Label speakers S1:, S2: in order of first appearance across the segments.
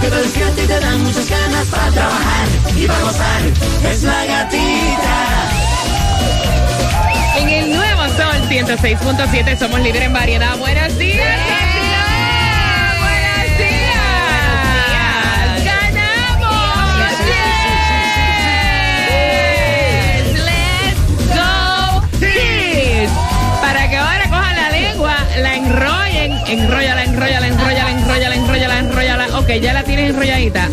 S1: que te despierta y te dan muchas ganas para trabajar y para gozar. Es la gatita.
S2: En el nuevo Sol 106.7 somos líder en variedad. Buenos días,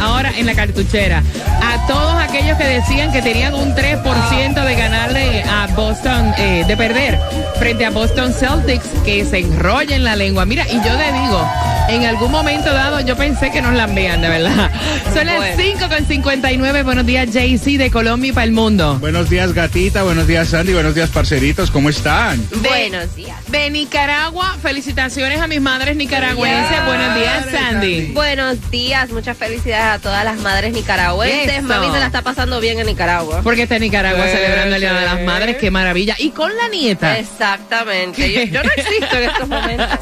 S2: Ahora en la cartuchera. A todos aquellos que decían que tenían un 3% de ganarle a Boston, eh, de perder frente a Boston Celtics, que se enrollen la lengua. Mira, y yo le digo, en algún momento dado yo pensé que nos la envían, de verdad. Son las 5 con 59. Buenos días, JC de Colombia y para el mundo.
S3: Buenos días, gatita. Buenos días, Sandy. Buenos días, parceritos. ¿Cómo están?
S4: Buenos días.
S2: De Nicaragua, felicitaciones a mis madres nicaragüenses. Buenos días, Sandy.
S4: Buenos días, muchas felicidades a todas las madres nicaragüenses.
S2: Eso.
S4: Mami se la está pasando bien en Nicaragua.
S2: Porque está en Nicaragua celebrando el Día de las Madres, qué maravilla. Y con la nieta.
S4: Exactamente. Yo, yo no existo en estos momentos.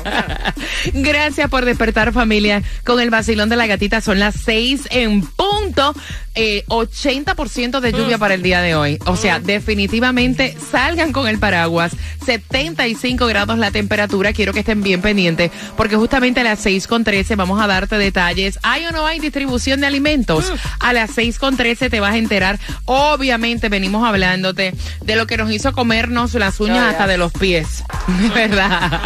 S2: Gracias por despertar familia con el vacilón de la gatita. Son las seis en punto. Eh, 80% de lluvia para el día de hoy. O sea, definitivamente salgan con el paraguas. 75 grados la temperatura. Quiero que estén bien pendientes porque justamente a las 6 con 13 vamos a darte detalles. ¿Hay o no hay distribución de alimentos? A las 6 con 13 te vas a enterar. Obviamente venimos hablándote de lo que nos hizo comernos las uñas
S4: Oh,
S2: hasta de los pies. ¿Verdad?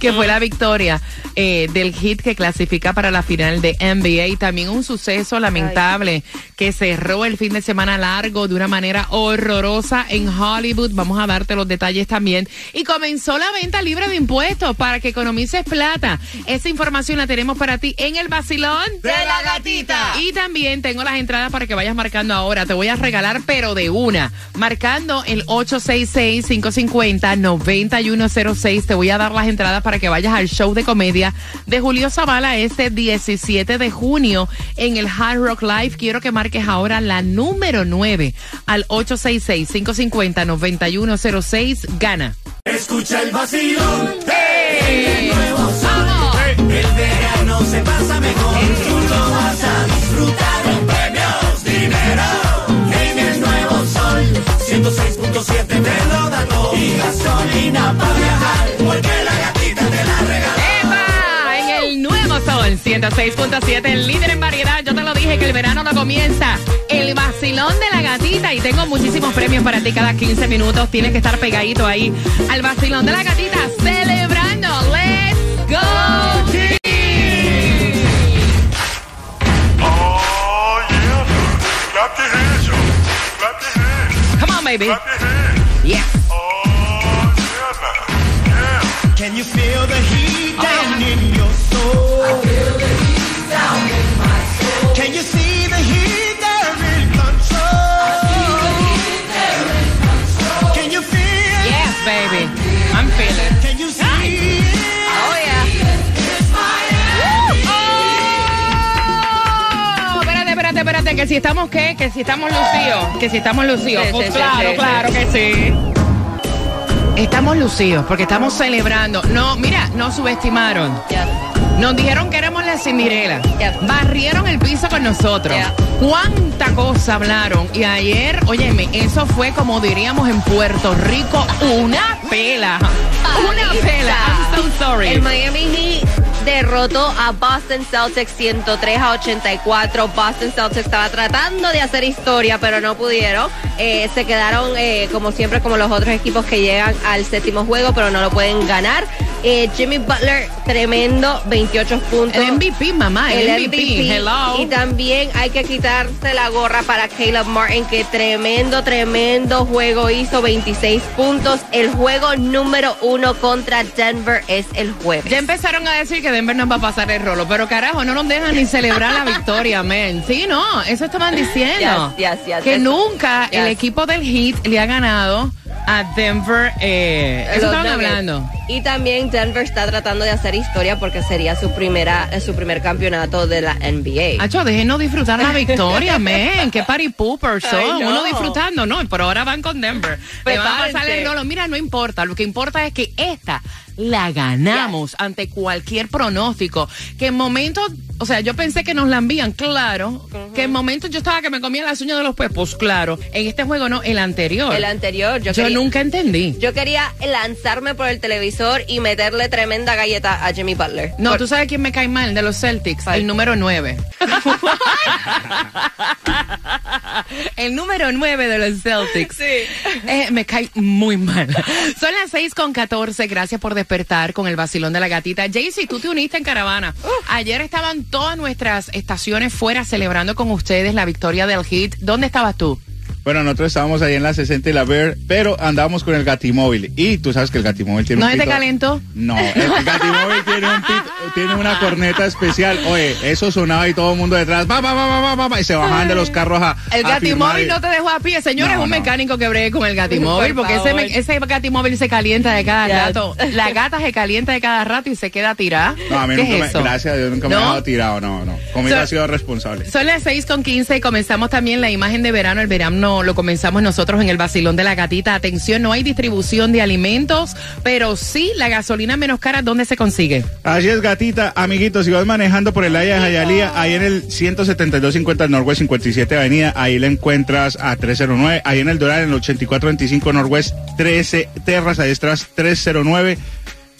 S2: que fue la victoria eh, del hit que clasifica para la final de NBA. También un suceso lamentable que cerró el fin de semana largo de una manera horrorosa en Hollywood. Vamos a darte los detalles también. Y comenzó la venta libre de impuestos para que economices plata. Esa información la tenemos para ti en el vacilón
S4: De la gatita.
S2: y también tengo las entradas para que vayas marcando ahora. Te voy a regalar, pero de una. Marcando el 866-550-9106. Te voy a dar las entradas para que vayas al show de comedia de Julio Zavala este 17 de junio en el Hard Rock Live. Quiero que marques ahora la número 9 al 866-550-9106. Gana.
S1: Escucha el vacilón. El nuevo sol. El verano se pasa mejor. Tú lo vas a disfrutar. Con premios, dinero. En el nuevo sol. 106.7 te lo da todo. Y gasolina para viajar. Porque
S2: 96.7, el líder en variedad. Yo te lo dije que el verano no comienza. El vacilón de la gatita. Y tengo muchísimos premios para ti cada 15 minutos. Tienes que estar pegadito ahí al vacilón de la gatita celebrando. ¡Let's go!
S5: Team! Yeah.
S2: Come on, baby.
S1: Can you feel the heat down in your soul? I feel the heat down in my soul. Can you see the heat there in control? I see the heat there in control. Can you feel
S2: Yes, baby. I'm feeling.
S1: Can you see it?
S4: Oh, yeah.
S2: ¡Oh! Espérate, espérate, espérate. Que si estamos, ¿qué? Que si estamos lucidos. Que si estamos lucidos.
S4: Sí,
S2: Pues
S4: sí,
S2: claro,
S4: sí,
S2: claro
S4: sí.
S2: que sí. Estamos lucidos porque estamos celebrando. No, mira, nos subestimaron. Nos dijeron que éramos la Cinderela. Barrieron el piso con nosotros.
S4: Yep.
S2: Cuánta cosa hablaron. Y ayer, óyeme, eso fue como diríamos en Puerto Rico, una pela. Una
S4: Paliza.
S2: pela. I'm so sorry.
S4: El Miami derrotó a Boston Celtics 103 a 84. Boston Celtics estaba tratando de hacer historia, pero no pudieron. Eh, se quedaron, eh, como siempre, como los otros equipos que llegan al séptimo juego, pero no lo pueden ganar. Eh, Jimmy Butler, tremendo, 28 puntos.
S2: El MVP, mamá, el,
S4: El
S2: MVP. Hello.
S4: Y también hay que quitarse la gorra para Caleb Martin, que tremendo, tremendo juego hizo, 26 puntos. El juego número uno contra Denver es el jueves.
S2: Ya empezaron a decir que Denver nos va a pasar el rolo, pero carajo, no nos dejan ni celebrar la victoria, men. Sí, no, eso estaban diciendo.
S4: Yes, yes, yes.
S2: que nunca el equipo del Heat le ha ganado a Denver. Eh, eso
S4: Los
S2: estaban hablando.
S4: Y también Denver está tratando de hacer historia porque sería su primera eh, su primer campeonato de la NBA.
S2: Hacho, déjenos disfrutar la victoria, men. Qué party poopers son.
S4: Ay, no.
S2: Uno disfrutando, no, pero ahora van con Denver. Le van a pasar el rolo. Mira, no importa. Lo que importa es que esta la ganamos ante cualquier pronóstico. Que en momentos, o sea, yo pensé que nos la envían, claro. Que en momentos yo estaba que me comía las uñas de los pies, pues claro. En este juego no, el anterior.
S4: El anterior, yo,
S2: yo
S4: quería,
S2: nunca entendí.
S4: yo quería lanzarme por el televisor y meterle tremenda galleta a Jimmy Butler.
S2: No,
S4: Por-
S2: tú sabes quién me cae mal de los Celtics, el número 9. el número 9 de los Celtics. Eh, me cae muy mal. Son las 6 con 14. Gracias por despertar con el vacilón de la gatita. Jaycee, tú te uniste en caravana. Ayer estaban todas nuestras estaciones fuera celebrando con ustedes la victoria del hit. ¿Dónde estabas tú?
S3: Bueno, nosotros estábamos ahí en la 60 y la Bear, pero andábamos con el Gatimóvil. Y tú sabes que el Gatimóvil tiene
S2: ¿No
S3: un
S2: es de
S3: pito-
S2: calentó?
S3: No, el Gatimóvil tiene, un pito- tiene una corneta especial. Oye, eso sonaba y todo el mundo detrás, va, va, va, va, va, y se bajaban de los carros a
S2: El
S3: a
S2: gatimóvil no te dejó a pie. Señor, es
S3: No,
S2: un
S3: no.
S2: mecánico que bregue con el gatimóvil,
S4: Por
S2: porque ese,
S4: favor.
S2: ese gatimóvil se calienta de cada rato. La gata se calienta de cada rato y se queda tirada.
S3: No, a mí
S2: ¿Qué
S3: nunca
S2: es
S3: me,
S2: eso?
S3: gracias a Dios, nunca me
S2: ¿No?
S3: ha dejado tirado, no, no. Conmigo
S2: So-
S3: ha sido responsable.
S2: Son las 6 con 15 y comenzamos también la imagen de verano. El verano lo comenzamos nosotros en el vacilón de la gatita. Atención, no hay distribución de alimentos, pero sí la gasolina menos cara, ¿dónde se consigue?
S3: Así es, gatita. Amiguitos, si vas manejando por el área de Jayalía, ahí en el 17250 Norwest 57 Avenida, ahí la encuentras a 309. Ahí en el Doral, en el 8425 Norwest 13 Terras, ahí estás 309.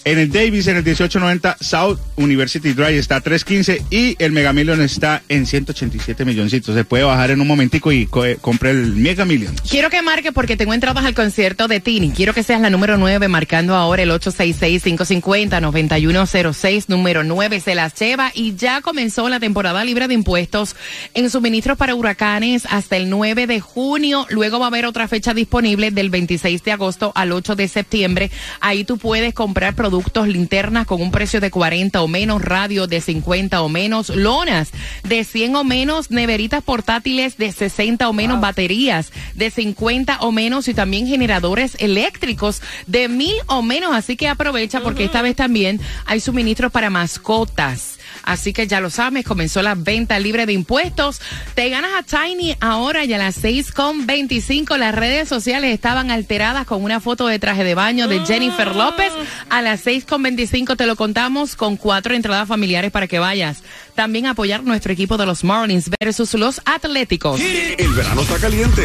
S3: En el Davis, en el 1890 South University Drive está a 315 y el Mega Million está en 187 milloncitos. Se puede bajar en un momentico y co- compre el Mega Million.
S2: Quiero que marque porque tengo entradas al concierto de Tini. Quiero que seas la número 9 marcando ahora el 866-550-9106. Número 9 se las lleva y ya comenzó la temporada libre de impuestos en suministros para huracanes hasta el 9 de junio. Luego va a haber otra fecha disponible del 26 de agosto al 8 de septiembre. Ahí tú puedes comprar productos linternas con un precio de 40 o menos, radio de 50 o menos, lonas de 100 o menos, neveritas portátiles de 60 o menos, baterías de 50 o menos y también generadores eléctricos de 1000 o menos. Así que aprovecha porque esta vez también hay suministros para mascotas. Así que ya lo sabes, comenzó la venta libre de impuestos. Te ganas a Tiny ahora y a las 6.25 las redes sociales estaban alteradas con una foto de traje de baño de Jennifer López. A las 6.25 te lo contamos con cuatro entradas familiares para que vayas. También apoyar nuestro equipo de los Marlins versus los Atléticos.
S6: El verano está caliente.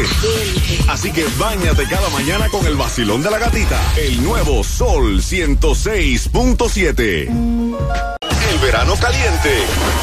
S6: Así que bañate cada mañana con el vacilón de la gatita. El nuevo Sol 106.7. El verano caliente.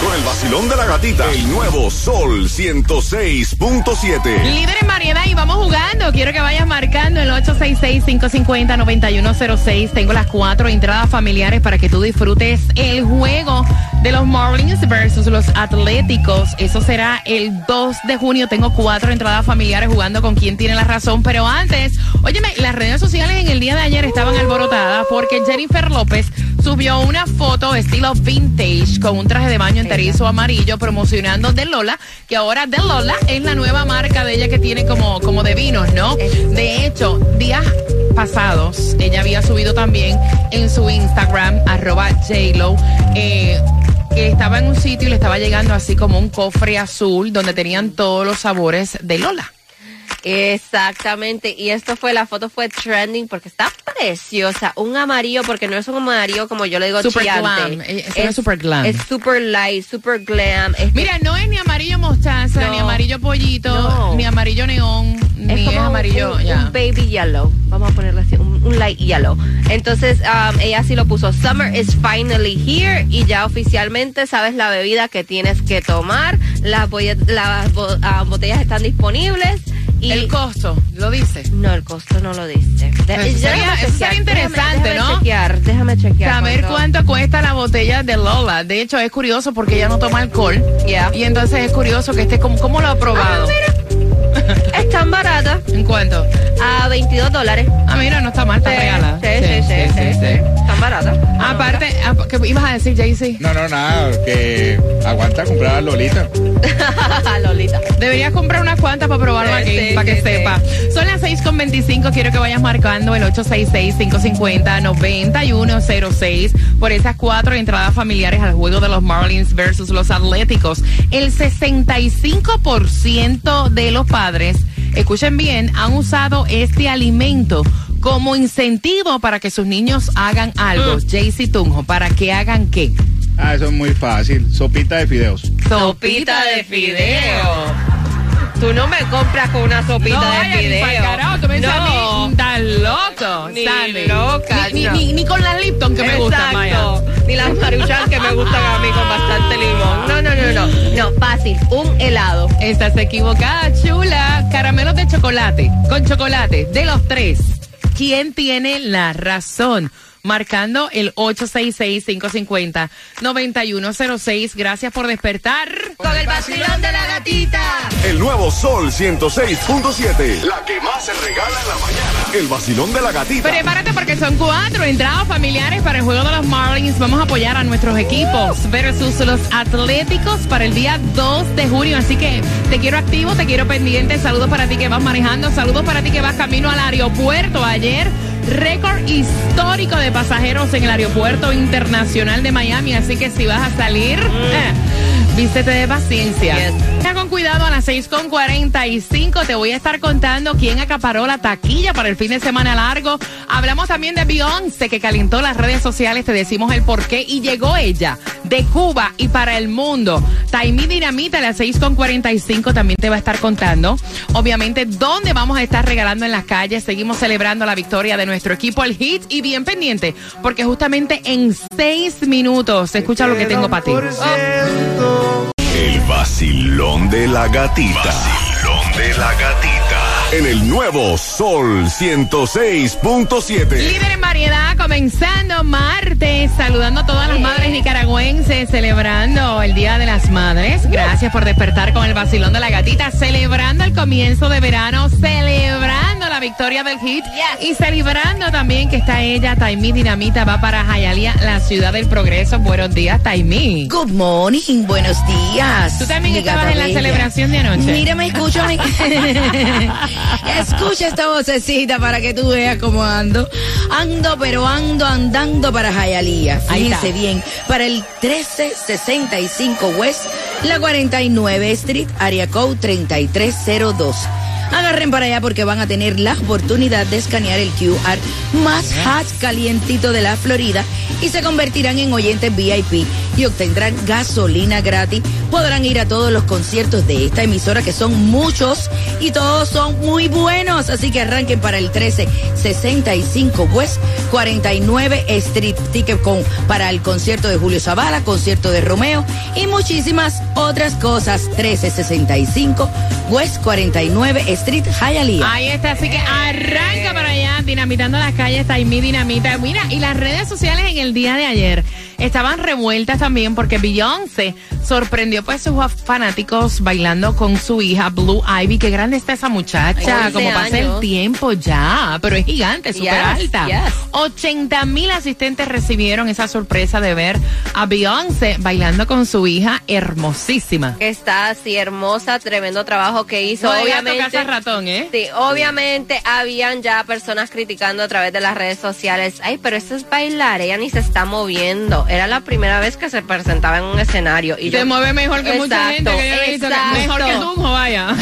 S6: Con el vacilón de la gatita. El nuevo Sol 106.7.
S2: Líder en variedad y vamos jugando. Quiero que vayas marcando el 866-550-9106. Tengo las cuatro entradas familiares para que tú disfrutes el juego de los Marlins versus los Atléticos. Eso será el 2 de junio. Tengo cuatro entradas familiares jugando con quien tiene la razón. Pero antes, óyeme, las redes sociales en el día de ayer estaban alborotadas porque Jennifer López subió una foto estilo vintage con un traje de baño enterizo amarillo promocionando de Lola, que ahora de Lola es la nueva marca de ella que tiene como, como de vinos, ¿no? De hecho, días pasados, ella había subido también en su Instagram, arroba JLo, eh, que estaba en un sitio y le estaba llegando así como un cofre azul donde tenían todos los sabores de Lola.
S4: Exactamente, y esto fue, la foto fue trending porque está preciosa, un amarillo, porque no es un amarillo como yo le digo
S2: Super glam, eh, es super glam.
S4: Es super light, super glam. es-
S2: Mira, no es ni amarillo mostaza,
S4: No.
S2: ni amarillo pollito,
S4: No.
S2: ni amarillo neón, ni es,
S4: como
S2: amarillo.
S4: un, baby yellow, vamos a ponerlo así, un, un light yellow. Entonces, um, ella sí lo puso, summer is finally here, y ya oficialmente sabes la bebida que tienes que tomar, las, las ah, botellas están disponibles. Y
S2: El costo, lo dice.
S4: No, el costo no lo dice. De-
S2: eso sería- eso interesante,
S4: déjame,
S2: ¿no?
S4: Déjame chequear, déjame chequear.
S2: Saber cuánto cuesta la botella de Lola. De hecho, es curioso porque ella no toma alcohol. Y entonces es curioso que esté como, ¿cómo lo ha probado?
S4: Es tan barata,
S2: ¿En cuánto?
S4: a 22 dólares.
S2: Ah, mira, no está mal, está
S4: Sí,
S2: regalada.
S4: sí, sí, sí, sí. Tan barata.
S2: Aparte, ap- ¿qué ibas a decir, Jaycee?
S3: No, no, nada, que aguanta comprar a Lolita.
S4: Lolita.
S2: Deberías comprar unas cuantas para probarlo
S4: Sí,
S2: aquí,
S4: sí,
S2: para que
S4: sí,
S2: sepa. Son las 6.25, quiero que vayas marcando el 866-550-9106 por esas cuatro entradas familiares al juego de los Marlins versus los Atléticos. El 65% de los padres, escuchen bien, han usado este alimento como incentivo para que sus niños hagan algo. Jaycee Tunjo, ¿para que hagan qué?
S3: Ah, eso es muy fácil. Sopita de fideos.
S4: Sopita de fideo. Tú no me compras con una sopita
S2: No,
S4: de
S2: vaya, ni
S4: fideo.
S2: pa'l carajo, tú me dices a mí,
S4: no.
S2: Estás loco,
S4: Ni loca,
S2: Ni,
S4: no.
S2: ni, ni con las Lipton que me gustan, Maya.
S4: Ni las maruchan que me gustan a mí con bastante limón. No, no, no, no. No, fácil. Un helado.
S2: Estás equivocada, chula. Caramelos de chocolate, con chocolate, de los tres. ¿Quién tiene la razón? Marcando el 866-550-9106. Gracias por despertar.
S4: Con el vacilón de la gatita.
S6: El nuevo Sol 106.7. La que más se regala en la mañana. El vacilón de la gatita.
S2: Prepárate porque son cuatro entradas familiares para el juego de los Marlins. Vamos a apoyar a nuestros equipos versus los Atléticos para el día 2 de junio. Así que te quiero activo, te quiero pendiente. Saludos para ti que vas manejando, saludos para ti que vas camino al aeropuerto. Ayer, récord histórico de pasajeros en el aeropuerto internacional de Miami. Así que si vas a salir, eh, vístete de paciencia.
S4: Yes.
S2: Con cuidado a las 6.45. Te voy a estar contando quién acaparó la taquilla para el fin de semana largo. Hablamos también de Beyoncé, que calentó las redes sociales. Te decimos el por qué. Y llegó ella de Cuba y para el mundo. Taimi Dinamita a las 6.45 también te va a estar contando. Obviamente, dónde vamos a estar regalando en las calles. Seguimos celebrando la victoria de nuestro equipo, el Hit. Y bien pendiente, porque justamente en seis minutos, escucha lo que tengo para ti.
S6: El vacilón de la gatita. Vacilón de la gatita. En el nuevo Sol 106.7.
S2: Líder en variedad, comenzando martes, saludando a todas las madres nicaragüenses, celebrando el Día de las Madres. Gracias por despertar con el vacilón de la gatita, celebrando el comienzo de verano, celebrando la victoria del hit y celebrando también que está ella, Taimí Dinamita, va para Jayalía, la ciudad del progreso. Buenos días, Taimí.
S7: Good morning, buenos días.
S2: Tú también estabas
S7: gata
S2: en la
S7: bella.
S2: celebración de anoche.
S7: Mírame, escúchame. Escucha esta vocecita para que tú veas cómo ando. Ando, pero ando andando para Jayalía. Fíjense bien, para el 1365 West, la 49 Street, área code 3302. Agarren para allá porque van a tener la oportunidad de escanear el QR más hot calientito de la Florida y se convertirán en oyentes VIP y obtendrán gasolina gratis. Podrán ir a todos los conciertos de esta emisora que son muchos y todos son muy buenos. Así que arranquen para el 1365 West 49 Street Ticket con para el concierto de Julio Zavala, concierto de Romeo y muchísimas otras cosas. 1365 West 49 Street Hialeah.
S2: Ahí está, así que arranca para allá, dinamitando las calles, Taimí Dinamita. Mira, y las redes sociales en el día de ayer estaban revueltas también porque Beyoncé sorprendió pues sus fanáticos bailando con su hija Blue Ivy. Qué grande está esa muchacha,
S4: 11
S2: como pasa el tiempo ya, pero es gigante, súper
S4: Yes,
S2: alta.
S4: yes.
S2: 80 mil asistentes recibieron esa sorpresa de ver a Beyoncé bailando con su hija hermosísima.
S4: Que está así hermosa, tremendo trabajo que hizo.
S2: No
S4: obviamente.
S2: caza ratón, ¿eh?
S4: Sí, obviamente habían ya personas criticando a través de las redes sociales. Ay, pero eso es bailar, ella ni se está moviendo. Era la primera vez que se presentaba en un escenario. Y
S2: Se mueve mejor que mucha
S4: Exacto,
S2: gente que yo he visto. que-. Mejor que Tunjo, vaya.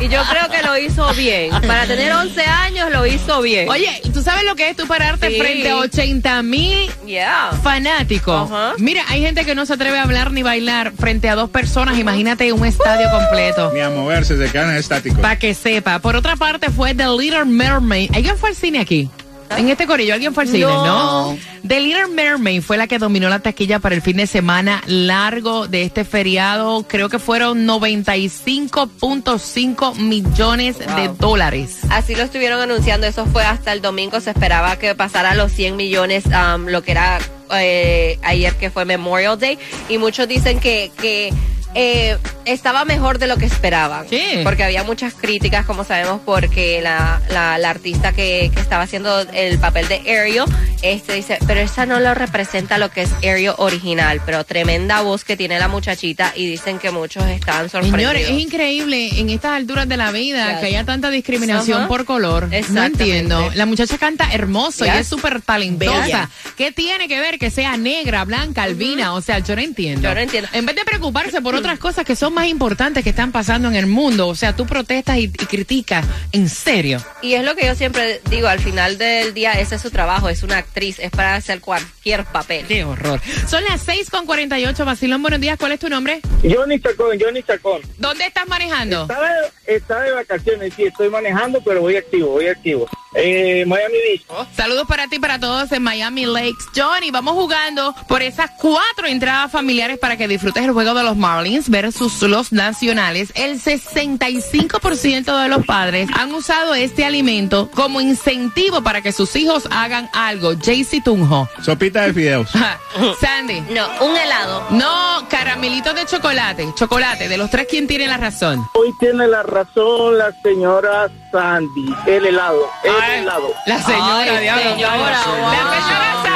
S4: Y yo creo que lo hizo bien. Para tener 11 años lo hizo bien.
S2: Oye, ¿tú sabes lo que es tú pararte
S4: Sí.
S2: frente a 80 mil
S4: Yeah.
S2: fanáticos?
S4: Ajá.
S2: Mira, hay gente que no se atreve a hablar ni bailar frente a dos personas. Imagínate un estadio completo.
S3: Ni a moverse, se quedan estáticos.
S2: Para que sepa. Por otra parte, fue The Little Mermaid. ¿Alguien fue al cine aquí? En este corillo, ¿alguien fue al cine?
S4: No.
S2: No. The Little Mermaid fue la que dominó la taquilla para el fin de semana largo de este feriado. Creo que fueron 95.5 millones de dólares.
S4: Así lo estuvieron anunciando, eso fue hasta el domingo, se esperaba que pasara los 100 millones, um, lo que era eh, ayer que fue Memorial Day, y muchos dicen que, que eh, estaba mejor de lo que esperaban,
S2: Sí.
S4: porque había muchas críticas, como sabemos, porque la, la, la artista que, que estaba haciendo el papel de Ariel, este dice, pero esa no lo representa lo que es Ariel original, pero tremenda voz que tiene la muchachita, y dicen que muchos estaban sorprendidos.
S2: Señores, es increíble en estas alturas de la vida
S4: Yes.
S2: que haya tanta discriminación
S4: Ajá.
S2: por color. No entiendo. La muchacha canta hermoso y es súper talentosa.
S7: Bella.
S2: ¿Qué tiene que ver que sea negra, blanca, albina? O sea, yo no entiendo.
S4: Yo no entiendo.
S2: En vez de preocuparse por otras cosas que son más importantes que están pasando en el mundo, o sea, tú protestas y, y criticas. En serio.
S4: Y es lo que yo siempre digo, al final del día ese es su trabajo, es una actriz, es para hacer cualquier papel.
S2: Qué horror. Son las 6 con 48. Basilón, buenos días. ¿Cuál es tu nombre?
S8: Johnny Chacón, Johnny Chacón.
S2: ¿Dónde estás manejando?
S8: Está de, está de vacaciones, sí, estoy manejando, pero voy activo, voy activo. Eh, Miami Beach.
S2: Saludos para ti y para todos en Miami Lakes. Johnny, vamos jugando por esas cuatro entradas familiares para que disfrutes el juego de los Marlins versus los nacionales. El 65% de los padres han usado este alimento como incentivo para que sus hijos hagan algo. Jaycee Tunjo.
S3: Sopita de fideos.
S2: Sandy.
S4: No, un helado.
S2: No, caramelitos de chocolate. Chocolate. De los tres, ¿quién tiene la razón?
S8: Hoy tiene la razón la señora Sandy, el helado, el
S2: Ay,
S8: helado.
S2: La señora,
S4: Ay,
S2: diablo.
S4: señora,
S2: La
S4: wow.
S2: señora Sandy.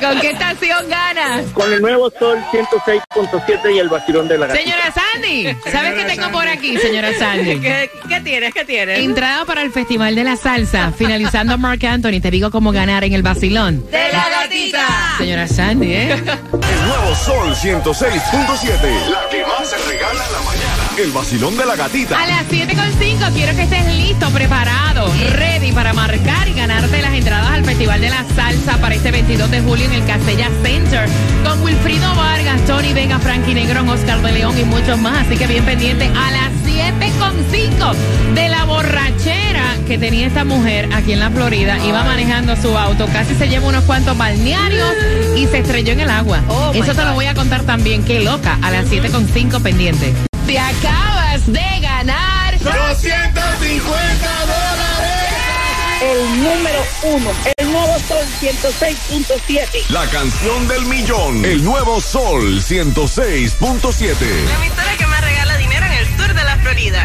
S2: ¿Con qué estación ganas?
S8: Con el nuevo sol 106.7 y el vacilón de la gatita.
S2: Señora Sandy, ¿sabes qué tengo por aquí, señora Sandy?
S4: ¿Qué, qué tienes? ¿Qué tienes?
S2: Entrada para el Festival de la Salsa, finalizando Mark Anthony. Te digo cómo ganar en el vacilón.
S4: ¡De la gatita!
S2: Señora Sandy, ¿eh?
S6: El nuevo Sol 106.7. La que más se regala en la mañana. El vacilón de la gatita.
S2: A las 7.5 quiero que estés listo, preparado, ready para marcar y ganarte las entradas al Festival de la Salsa para este 22 de julio en el Castella Center con Wilfrido Vargas, Tony Vega, Frankie Negrón, Oscar de León y muchos más. Así que bien pendiente a las 7.5 de la borrachera que tenía esta mujer aquí en la Florida. Iba manejando su auto, casi se lleva unos cuantos balnearios y se estrelló en el agua.
S4: Oh,
S2: Eso te lo voy a contar también. Qué loca. A las 7.5 pendiente. Te acabas de ganar.
S3: 250 dólares.
S8: El número uno, el nuevo sol 106.7.
S6: La canción del millón. El nuevo Sol 106.7.
S4: emisora que más regala dinero en el sur de la Florida.